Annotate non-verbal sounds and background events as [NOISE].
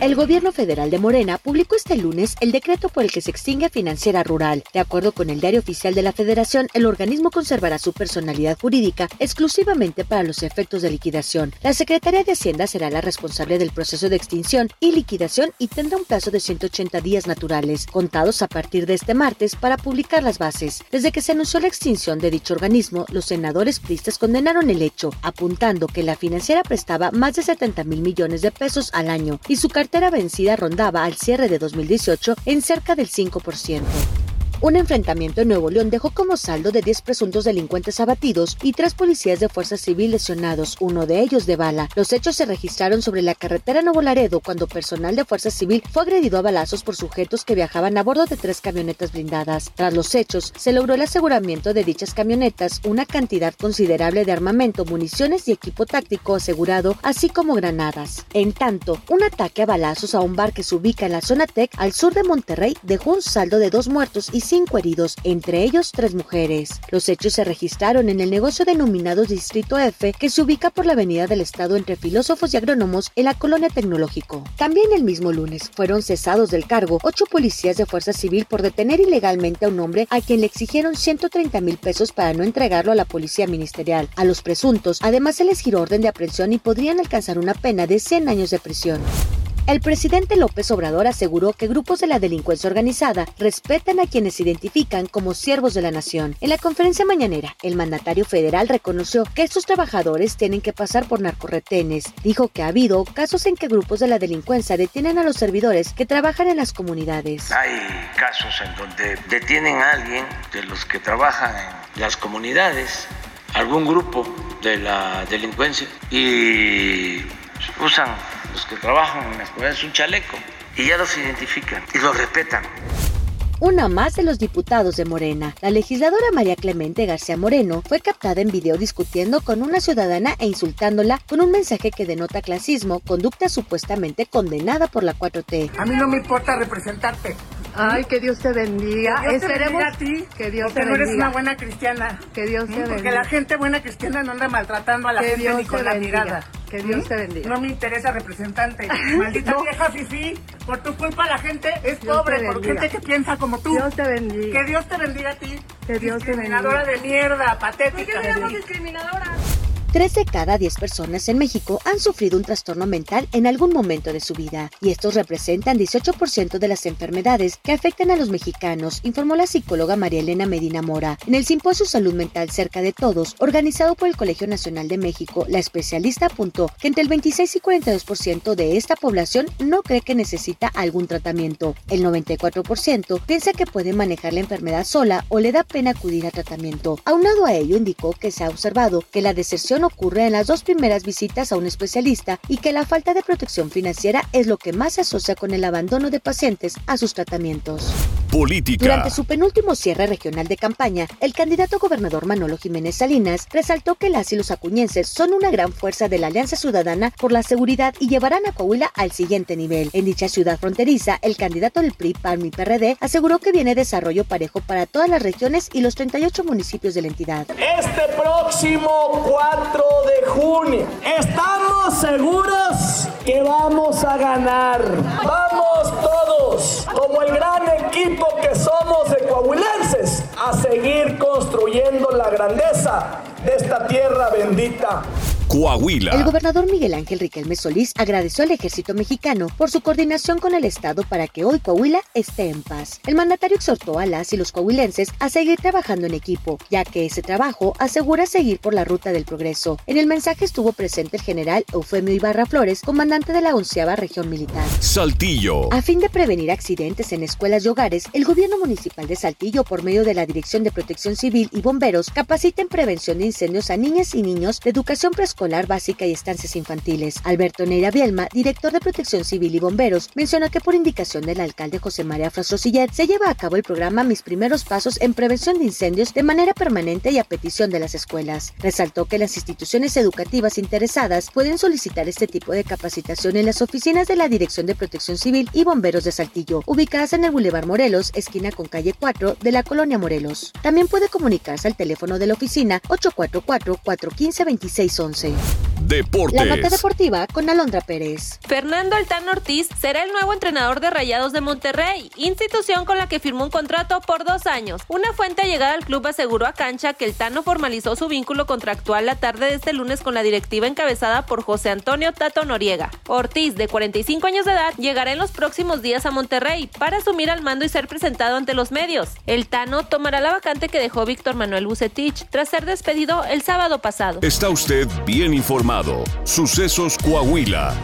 El gobierno federal de Morena publicó este lunes el decreto por el que se extingue Financiera Rural. De acuerdo con el diario oficial de la Federación, el organismo conservará su personalidad jurídica exclusivamente para los efectos de liquidación. La Secretaría de Hacienda será la responsable del proceso de extinción y liquidación y tendrá un plazo de 180 días naturales, contados a partir de este martes, para publicar las bases. Desde que se anunció la extinción de dicho organismo, los senadores pristas condenaron el hecho, apuntando que la financiera prestaba más de 70 mil millones de pesos al año y su cartera vencida rondaba al cierre de 2018 en cerca del 5%. Un enfrentamiento en Nuevo León dejó como saldo de 10 presuntos delincuentes abatidos y tres policías de fuerza civil lesionados, uno de ellos de bala. Los hechos se registraron sobre la carretera Nuevo Laredo cuando personal de fuerza civil fue agredido a balazos por sujetos que viajaban a bordo de tres camionetas blindadas. Tras los hechos, se logró el aseguramiento de dichas camionetas, una cantidad considerable de armamento, municiones y equipo táctico asegurado, así como granadas. En tanto, un ataque a balazos a un bar que se ubica en la zona TEC al sur de Monterrey dejó un saldo de dos muertos y cinco heridos, entre ellos tres mujeres. Los hechos se registraron en el negocio denominado Distrito F, que se ubica por la Avenida del Estado entre filósofos y agrónomos en la colonia tecnológico. También el mismo lunes fueron cesados del cargo ocho policías de fuerza civil por detener ilegalmente a un hombre a quien le exigieron 130 mil pesos para no entregarlo a la policía ministerial. A los presuntos, además se les giró orden de aprehensión y podrían alcanzar una pena de 100 años de prisión. El presidente López Obrador aseguró que grupos de la delincuencia organizada respetan a quienes se identifican como siervos de la nación. En la conferencia mañanera, el mandatario federal reconoció que estos trabajadores tienen que pasar por narcorretenes. Dijo que ha habido casos en que grupos de la delincuencia detienen a los servidores que trabajan en las comunidades. Hay casos en donde detienen a alguien de los que trabajan en las comunidades, algún grupo de la delincuencia y usan los que trabajan en las comunidades un chaleco y ya los identifican y los respetan. Una más de los diputados de Morena, la legisladora María Clemente García Moreno, fue captada en video discutiendo con una ciudadana e insultándola con un mensaje que denota clasismo, conducta supuestamente condenada por la 4T. A mí no me importa representarte. Ay, que Dios te bendiga. Que Dios te bendiga a ti, que Dios te porque no eres bendiga. una buena cristiana. Que Dios te ¿Mm? Porque bendiga. la gente buena cristiana no anda maltratando a la Que gente Dios ni con te la bendiga. mirada. Que Dios ¿Mm? te bendiga. No me interesa representante. [LAUGHS] Maldita No. vieja fifi. Por tu culpa la gente es Dios pobre, te por bendiga. gente que piensa como tú. Dios te bendiga. Que Dios te bendiga a ti. Que Dios te Discriminadora de mierda, patética. discriminadora? 3 de cada 10 personas en México han sufrido un trastorno mental en algún momento de su vida, y estos representan 18% de las enfermedades que afectan a los mexicanos, informó la psicóloga María Elena Medina Mora en el Simposio Salud Mental Cerca de Todos, organizado por el Colegio Nacional de México. La especialista apuntó que entre el 26 y 42% de esta población no cree que necesita algún tratamiento. El 94% piensa que puede manejar la enfermedad sola o le da pena acudir a tratamiento. Aunado a ello, indicó que se ha observado que la deserción ocurre en las dos primeras visitas a un especialista y que la falta de protección financiera es lo que más se asocia con el abandono de pacientes a sus tratamientos. Política. Durante su penúltimo cierre regional de campaña, el candidato gobernador Manolo Jiménez Salinas resaltó que las y los acuñenses son una gran fuerza de la Alianza Ciudadana por la seguridad y llevarán a Coahuila al siguiente nivel. En dicha ciudad fronteriza, el candidato del PRI, PAN y PRD aseguró que viene desarrollo parejo para todas las regiones y los 38 municipios de la entidad. Este próximo 4 de junio estamos seguros que vamos a ganar. Vamos todos, como el gran equipo que somos de coahuilenses, a seguir construyendo la grandeza de esta tierra bendita. Coahuila. El gobernador Miguel Ángel Riquelme Solís agradeció al ejército mexicano por su coordinación con el Estado para que hoy Coahuila esté en paz. El mandatario exhortó a las y los coahuilenses a seguir trabajando en equipo, ya que ese trabajo asegura seguir por la ruta del progreso. En el mensaje estuvo presente el general Eufemio Ibarra Flores, comandante de la onceava región militar. Saltillo. A fin de prevenir accidentes en escuelas y hogares, el gobierno municipal de Saltillo, por medio de la Dirección de Protección Civil y Bomberos, capacita en prevención de incendios a niñas y niños de educación preescolar escolar básica y estancias infantiles. Alberto Neira Bielma, director de Protección Civil y Bomberos, mencionó que por indicación del alcalde José María Frastrosiller se lleva a cabo el programa Mis Primeros Pasos en Prevención de Incendios de manera permanente y a petición de las escuelas. Resaltó que las instituciones educativas interesadas pueden solicitar este tipo de capacitación en las oficinas de la Dirección de Protección Civil y Bomberos de Saltillo, ubicadas en el Boulevard Morelos, esquina con calle 4 de la colonia Morelos. También puede comunicarse al teléfono de la oficina 844-415-2611. Deportes. La nota deportiva con Alondra Pérez. Fernando Altán Ortiz será el nuevo entrenador de Rayados de Monterrey, institución con la que firmó un contrato por dos años. Una fuente llegada al club aseguró a Cancha que el Tano formalizó su vínculo contractual la tarde de este lunes con la directiva encabezada por José Antonio Tato Noriega. Ortiz, de 45 años de edad, llegará en los próximos días a Monterrey para asumir al mando y ser presentado ante los medios. El Tano tomará la vacante que dejó Víctor Manuel Bucetich tras ser despedido el sábado pasado. Está usted bien informado. Sucesos Coahuila.